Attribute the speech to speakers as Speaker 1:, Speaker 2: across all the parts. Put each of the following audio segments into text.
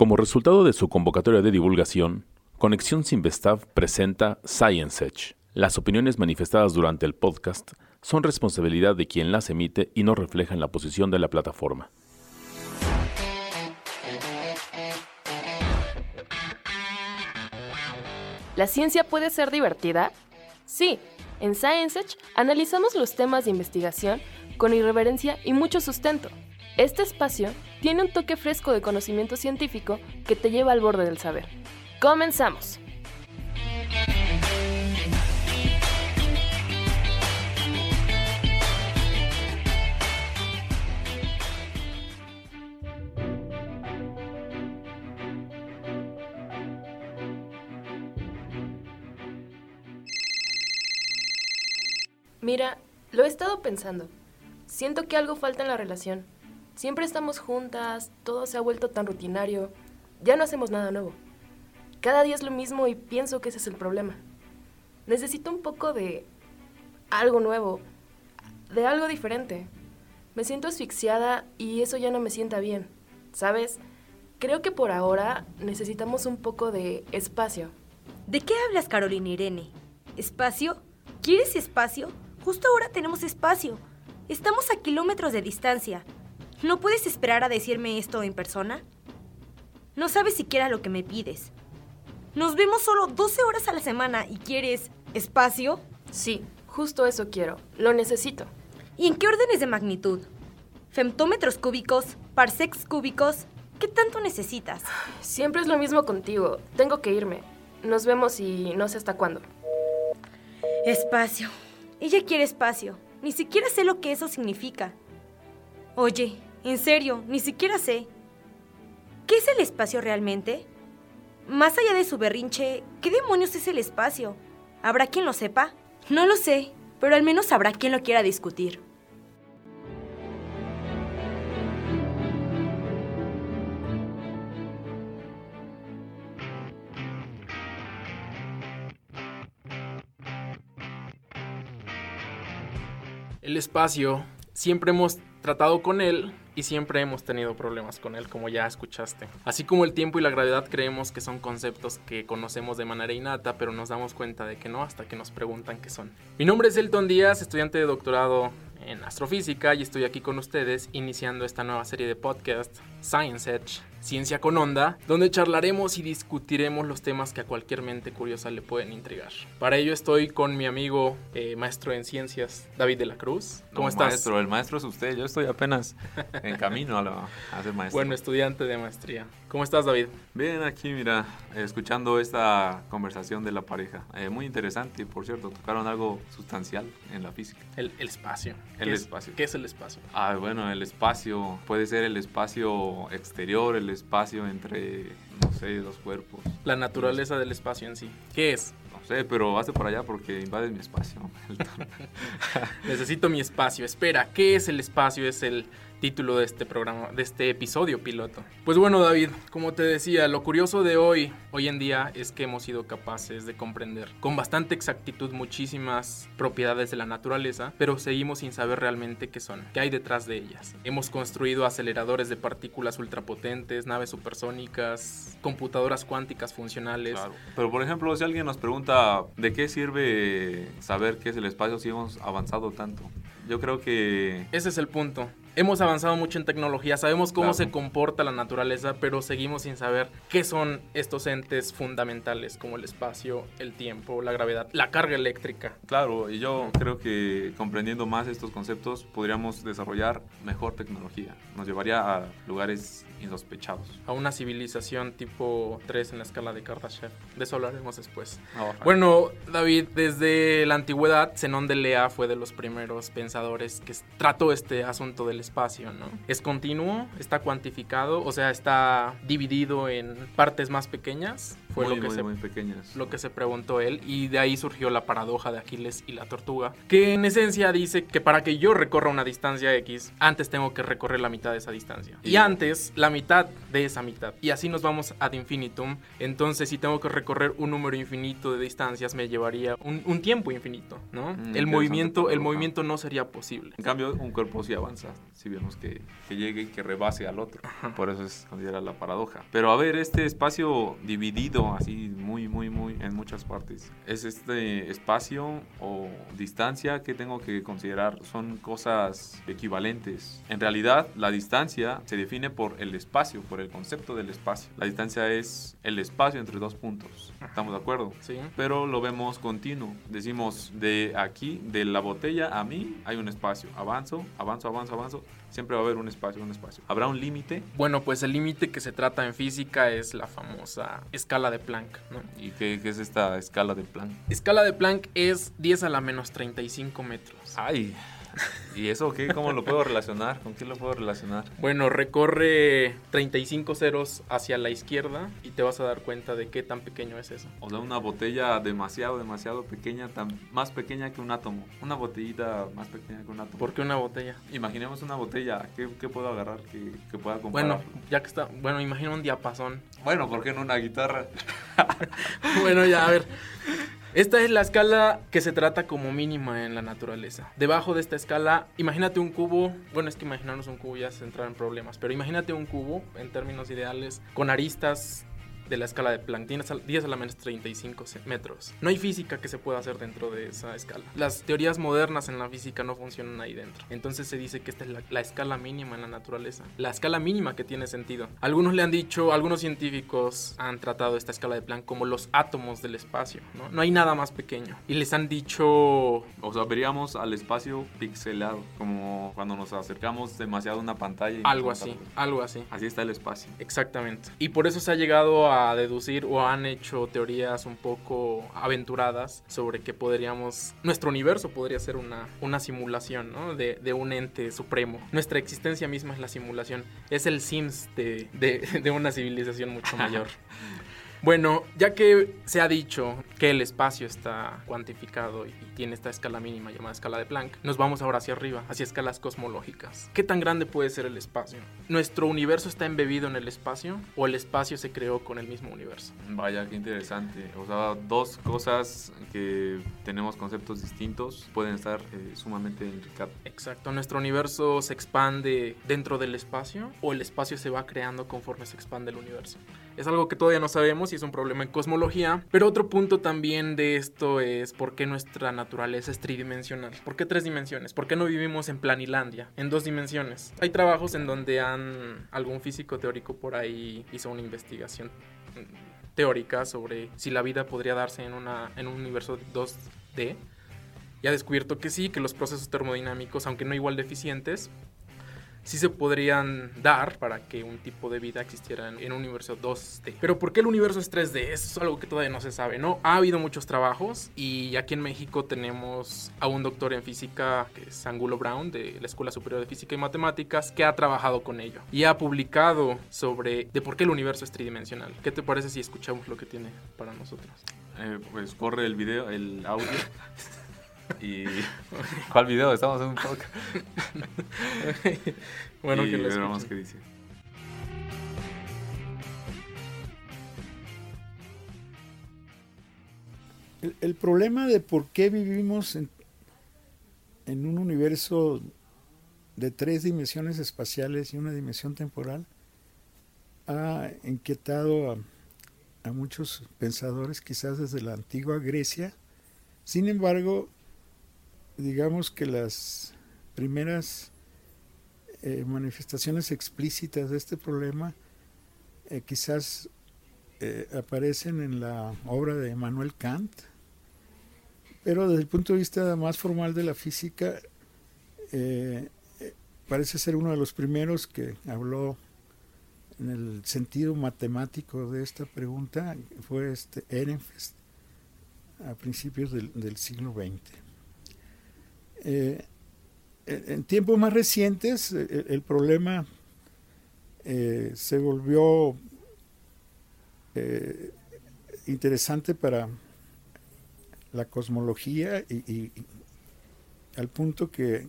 Speaker 1: Como resultado de su convocatoria de divulgación, Conexión Sinvestav presenta Science Edge. Las opiniones manifestadas durante el podcast son responsabilidad de quien las emite y no reflejan la posición de la plataforma.
Speaker 2: ¿La ciencia puede ser divertida? Sí, en Science Edge analizamos los temas de investigación con irreverencia y mucho sustento. Este espacio tiene un toque fresco de conocimiento científico que te lleva al borde del saber. Comenzamos. Mira, lo he estado pensando. Siento que algo falta en la relación. Siempre estamos juntas, todo se ha vuelto tan rutinario, ya no hacemos nada nuevo. Cada día es lo mismo y pienso que ese es el problema. Necesito un poco de algo nuevo, de algo diferente. Me siento asfixiada y eso ya no me sienta bien. ¿Sabes? Creo que por ahora necesitamos un poco de espacio.
Speaker 3: ¿De qué hablas, Carolina Irene? ¿Espacio? ¿Quieres espacio? Justo ahora tenemos espacio. Estamos a kilómetros de distancia. ¿No puedes esperar a decirme esto en persona? No sabes siquiera lo que me pides. Nos vemos solo 12 horas a la semana y quieres espacio.
Speaker 2: Sí, justo eso quiero. Lo necesito.
Speaker 3: ¿Y en qué órdenes de magnitud? ¿Femtómetros cúbicos? ¿Parsecs cúbicos? ¿Qué tanto necesitas?
Speaker 2: Siempre es lo mismo contigo. Tengo que irme. Nos vemos y no sé hasta cuándo.
Speaker 3: Espacio. Ella quiere espacio. Ni siquiera sé lo que eso significa. Oye, en serio, ni siquiera sé. ¿Qué es el espacio realmente? Más allá de su berrinche, ¿qué demonios es el espacio? ¿Habrá quien lo sepa? No lo sé, pero al menos habrá quien lo quiera discutir.
Speaker 4: El espacio, siempre hemos tratado con él y siempre hemos tenido problemas con él, como ya escuchaste. Así como el tiempo y la gravedad creemos que son conceptos que conocemos de manera innata, pero nos damos cuenta de que no hasta que nos preguntan qué son. Mi nombre es Elton Díaz, estudiante de doctorado en astrofísica y estoy aquí con ustedes iniciando esta nueva serie de podcast Science Edge, Ciencia con Onda, donde charlaremos y discutiremos los temas que a cualquier mente curiosa le pueden intrigar. Para ello estoy con mi amigo eh, maestro en ciencias, David de la Cruz. ¿Cómo
Speaker 5: No,
Speaker 4: estás?
Speaker 5: Maestro, el maestro es usted, yo estoy apenas en camino a, lo- a ser maestro.
Speaker 4: Bueno, estudiante de maestría. ¿Cómo estás, David?
Speaker 5: Bien, aquí mira, escuchando esta conversación de la pareja. Eh, muy interesante, por cierto, tocaron algo sustancial en la física.
Speaker 4: El, el espacio.
Speaker 5: El
Speaker 4: ¿Qué es-
Speaker 5: espacio.
Speaker 4: ¿Qué es el espacio?
Speaker 5: Ah, bueno, el espacio puede ser el espacio exterior, el espacio entre, no sé, los cuerpos.
Speaker 4: La naturaleza del espacio en sí. ¿Qué es?
Speaker 5: No sé, pero hazte por allá porque invades mi espacio.
Speaker 4: Necesito mi espacio. Espera, ¿qué es el espacio? Es el título de este programa, de este episodio piloto. Pues bueno, David, como te decía, lo curioso de hoy, hoy en día, es que hemos sido capaces de comprender con bastante exactitud muchísimas propiedades de la naturaleza, pero seguimos sin saber realmente qué son, qué hay detrás de ellas. Hemos construido aceleradores de partículas ultrapotentes, naves supersónicas, computadoras cuánticas funcionales.
Speaker 5: Claro. Pero por ejemplo, si alguien nos pregunta de qué sirve saber qué es el espacio si hemos avanzado tanto, yo creo que
Speaker 4: Ese es el punto. Hemos avanzado mucho en tecnología, sabemos cómo
Speaker 5: Claro.
Speaker 4: se comporta la naturaleza, pero seguimos sin saber qué son estos entes fundamentales como el espacio, el tiempo, la gravedad, la carga eléctrica.
Speaker 5: Claro, y yo creo que comprendiendo más estos conceptos podríamos desarrollar mejor tecnología. Nos llevaría a lugares insospechados.
Speaker 4: A una civilización tipo 3 en la escala de Kardashev. De eso hablaremos después.
Speaker 5: Bueno,
Speaker 4: Bueno, David, desde la antigüedad, Zenón de Lea fue de los primeros pensadores que trató este asunto del espacio, ¿no? Es continuo, está cuantificado, o sea, está dividido en partes más pequeñas. Fue
Speaker 5: muy,
Speaker 4: lo que
Speaker 5: muy,
Speaker 4: se
Speaker 5: muy pequeñas.
Speaker 4: lo que se preguntó él y de ahí surgió la paradoja de Aquiles y la tortuga, que en esencia dice que para que yo recorra una distancia X, antes tengo que recorrer la mitad de esa distancia y
Speaker 5: Y-
Speaker 4: antes la mitad de esa mitad y así nos vamos ad infinitum, entonces si tengo que recorrer un número infinito de distancias me llevaría un, un tiempo infinito, ¿no?
Speaker 5: Mm,
Speaker 4: el movimiento el movimiento no sería posible.
Speaker 5: En cambio, un cuerpo sí avanza, si vemos que, que llegue y que rebase al otro. Por eso es considera la paradoja. Pero a ver, este espacio dividido así muy, muy, muy en muchas partes, ¿es este espacio o distancia que tengo que considerar? Son cosas equivalentes. En realidad, la distancia se define por el espacio, por el concepto del espacio. La distancia es el espacio entre dos puntos. ¿Estamos de acuerdo?
Speaker 4: Sí.
Speaker 5: pero lo vemos continuo. Decimos de aquí, de la botella a mí, hay un espacio. Avanzo, avanzo, avanzo, avanzo. Siempre va a haber un espacio, un espacio. ¿Habrá un límite?
Speaker 4: Bueno, pues el límite que se trata en física es la famosa escala de Planck, ¿no?
Speaker 5: ¿Y qué, qué es esta escala de plan?
Speaker 4: Escala de Planck es 10 a la menos 35 metros.
Speaker 5: Ay, ¿y eso qué? ¿Cómo lo puedo relacionar? ¿Con qué lo puedo relacionar?
Speaker 4: Bueno, recorre 35 ceros hacia la izquierda y te vas a dar cuenta de qué tan pequeño es eso.
Speaker 5: O sea, una botella demasiado, demasiado pequeña, tan, más pequeña que un átomo. Una botellita más pequeña que un átomo.
Speaker 4: ¿Por qué una botella?
Speaker 5: Imaginemos una botella. ¿Qué, qué puedo agarrar que, que pueda comparar?
Speaker 4: Bueno, ya que está, bueno, imagina un diapasón.
Speaker 5: bueno, ¿por qué no una guitarra?
Speaker 4: bueno, ya, a ver. Esta es la escala que se trata como mínima en la naturaleza. Debajo de esta escala, imagínate un cubo, bueno, es que imaginarnos un cubo ya es entrar en problemas, pero imagínate un cubo en términos ideales con aristas de la escala de Planck, 10 a 10 a la menos 35 ce- metros. No hay física que se pueda hacer dentro de esa escala. Las teorías modernas en la física no funcionan ahí dentro. Entonces se dice que esta es la, la escala mínima en la naturaleza. La escala mínima que tiene sentido. Algunos le han dicho, algunos científicos han tratado esta escala de Planck como los átomos del espacio. No, no hay nada más pequeño. Y les han dicho
Speaker 5: O sea, veríamos al espacio pixelado, como cuando nos acercamos demasiado a una pantalla. y
Speaker 4: algo así, algo así.
Speaker 5: Así está el espacio.
Speaker 4: Exactamente. Y por eso se ha llegado a deducir o han hecho teorías un poco aventuradas sobre que podríamos, nuestro universo podría ser una, una simulación, ¿no? De, de un ente supremo. Nuestra existencia misma es la simulación. Es el Sims de, de, de una civilización mucho mayor. Bueno, ya que se ha dicho que el espacio está cuantificado y tiene esta escala mínima llamada escala de Planck, nos vamos ahora hacia arriba, hacia escalas cosmológicas. ¿Qué tan grande puede ser el espacio? ¿Nuestro universo está embebido en el espacio o el espacio se creó con el mismo universo?
Speaker 5: Vaya, qué interesante. O sea, dos cosas que tenemos conceptos distintos pueden estar eh, sumamente intricados.
Speaker 4: Exacto, ¿nuestro universo se expande dentro del espacio o el espacio se va creando conforme se expande el universo? Es algo que todavía no sabemos y es un problema en cosmología. Pero otro punto también de esto es por qué nuestra naturaleza es tridimensional. ¿Por qué tres dimensiones? ¿Por qué no vivimos en planilandia, en dos dimensiones? Hay trabajos en donde han algún físico teórico por ahí hizo una investigación teórica sobre si la vida podría darse en, una, en un universo 2D y ha descubierto que sí, que los procesos termodinámicos, aunque no igual de sí se podrían dar para que un tipo de vida existiera en, en un universo 2D. Pero ¿por qué el universo es 3D? Eso es algo que todavía no se sabe, ¿no? Ha habido muchos trabajos y aquí en México tenemos a un doctor en física, que es Angulo Brown, de la Escuela Superior de Física y Matemáticas, que ha trabajado con ello y ha publicado sobre de por qué el universo es tridimensional. ¿Qué te parece si escuchamos lo que tiene para nosotros?
Speaker 5: Eh, pues corre el video, el audio. y. ¿Cuál video? Estamos en un podcast.
Speaker 4: bueno,
Speaker 5: y
Speaker 4: que lo
Speaker 5: qué dice.
Speaker 6: El, el problema de por qué vivimos en, en un universo de tres dimensiones espaciales y una dimensión temporal ha inquietado a, a muchos pensadores, quizás desde la antigua Grecia. Sin embargo, digamos que las primeras eh, manifestaciones explícitas de este problema eh, quizás eh, aparecen en la obra de Emmanuel Kant, pero desde el punto de vista más formal de la física, parece ser uno de los primeros que habló en el sentido matemático de esta pregunta, fue este Ehrenfest a principios del siglo XX. Eh, en en tiempos más recientes, eh, el, problema eh, se volvió eh, interesante para la cosmología y, al punto que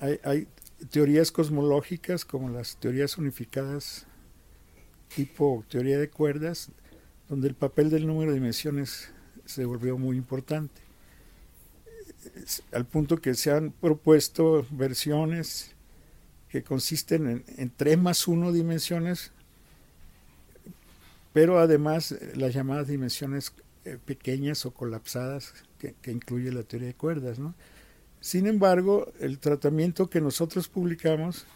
Speaker 6: hay, teorías cosmológicas como las teorías unificadas tipo teoría de cuerdas, donde el papel del número de dimensiones se volvió muy importante. Al punto que se han propuesto versiones que consisten en, en 3 más 1 dimensiones, pero además las llamadas dimensiones eh, pequeñas o colapsadas que, incluye la teoría de cuerdas. ¿no? Sin embargo, el tratamiento que nosotros publicamos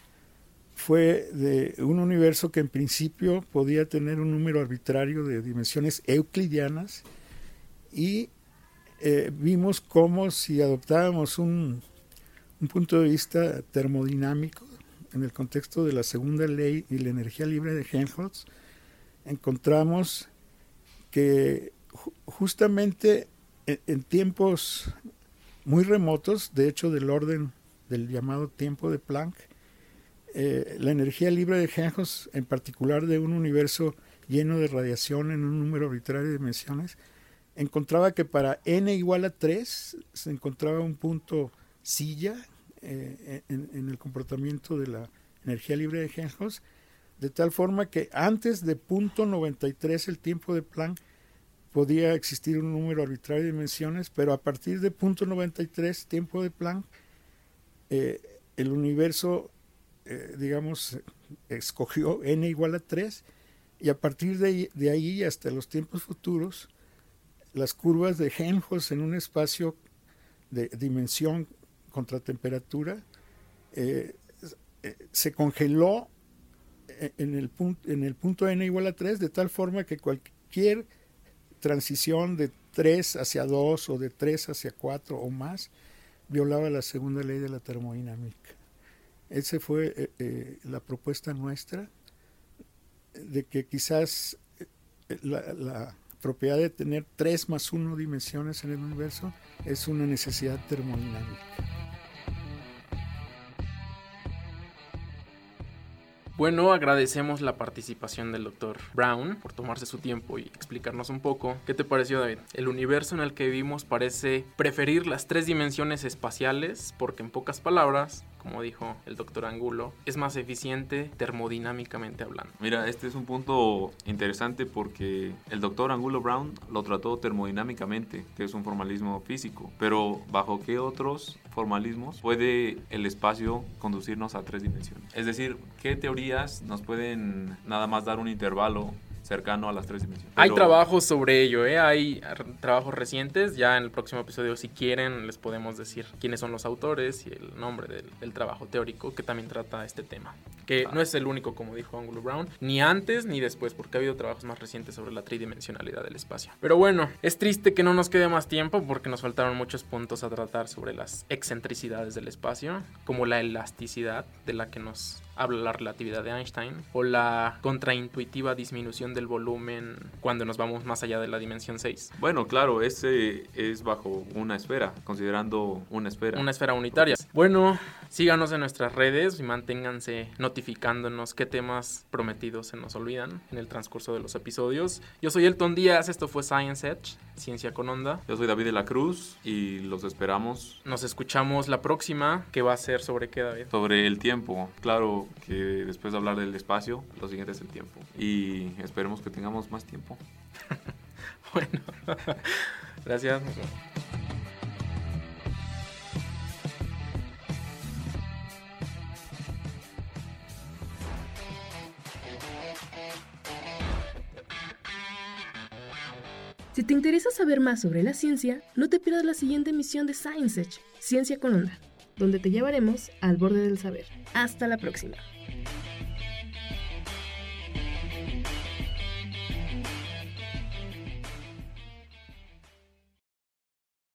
Speaker 6: fue de un universo que en principio podía tener un número arbitrario de dimensiones euclidianas y eh, vimos cómo si adoptábamos un, un, punto de vista termodinámico en el contexto de la segunda ley y la energía libre de Helmholtz, encontramos que justamente en, tiempos muy remotos, de hecho del orden del llamado tiempo de Planck, eh, la energía libre de Helmholtz, en particular de un universo lleno de radiación en un número arbitrario de dimensiones, encontraba que para n igual a 3 se encontraba un punto silla eh, en, el comportamiento de la energía libre de Helmholtz, de tal forma que antes de punto 93 el tiempo de Planck podía existir un número arbitrario de dimensiones, pero a partir de punto 93, tiempo de Planck, eh, el universo, eh, digamos, escogió n igual a 3, y a partir de, de, ahí hasta los tiempos futuros, las curvas de Helmholtz en un espacio de dimensión contra temperatura eh, se congeló en el, punto, en el punto n igual a 3, de tal forma que cualquier transición de 3 hacia 2 o de 3 hacia 4 o más violaba la segunda ley de la termodinámica. Esa fue eh, eh, la propuesta nuestra de que quizás eh, la, propiedad de tener 3 más 1 dimensiones en el universo es una necesidad termodinámica.
Speaker 4: Bueno, agradecemos la participación del doctor Brown por tomarse su tiempo y explicarnos un poco. ¿Qué te pareció, David? El universo en el que vivimos parece preferir las tres dimensiones espaciales porque, en pocas palabras, como dijo el doctor Angulo, es más eficiente termodinámicamente hablando.
Speaker 5: Mira, este es un punto interesante porque el doctor Angulo Brown lo trató termodinámicamente, que es un formalismo físico, pero ¿bajo qué otros formalismos puede el espacio conducirnos a tres dimensiones? Es decir, ¿qué teorías nos pueden nada más dar un intervalo cercano a las tres dimensiones.
Speaker 4: Hay trabajos sobre ello, ¿eh? hay trabajos recientes, ya en el próximo episodio si quieren les podemos decir quiénes son los autores y el nombre del, trabajo teórico que también trata este tema, que no es el único como dijo Angulo Brown, ni antes ni después, porque ha habido trabajos más recientes sobre la tridimensionalidad del espacio. Pero bueno, es triste que no nos quede más tiempo porque nos faltaron muchos puntos a tratar sobre las excentricidades del espacio, como la elasticidad de la que nos habla la relatividad de Einstein, o la contraintuitiva disminución del volumen cuando nos vamos más allá de la dimensión 6.
Speaker 5: Bueno, claro, ese es bajo una esfera, considerando una esfera.
Speaker 4: Una esfera unitaria. Bueno, síganos en nuestras redes y manténganse notificándonos qué temas prometidos se nos olvidan en el transcurso de los episodios. Yo soy Elton Díaz, esto fue Science Edge, Ciencia con Onda.
Speaker 5: Yo soy David de la Cruz y los esperamos.
Speaker 4: Nos escuchamos la próxima, que va a ser sobre qué, David.
Speaker 5: Sobre el tiempo, claro que después de hablar del espacio, lo siguiente es el tiempo. Y esperemos que tengamos más tiempo.
Speaker 4: bueno, gracias.
Speaker 2: Si te interesa saber más sobre la ciencia, no te pierdas la siguiente emisión de Science Edge, Ciencia con Onda donde te llevaremos al borde del saber. Hasta la próxima.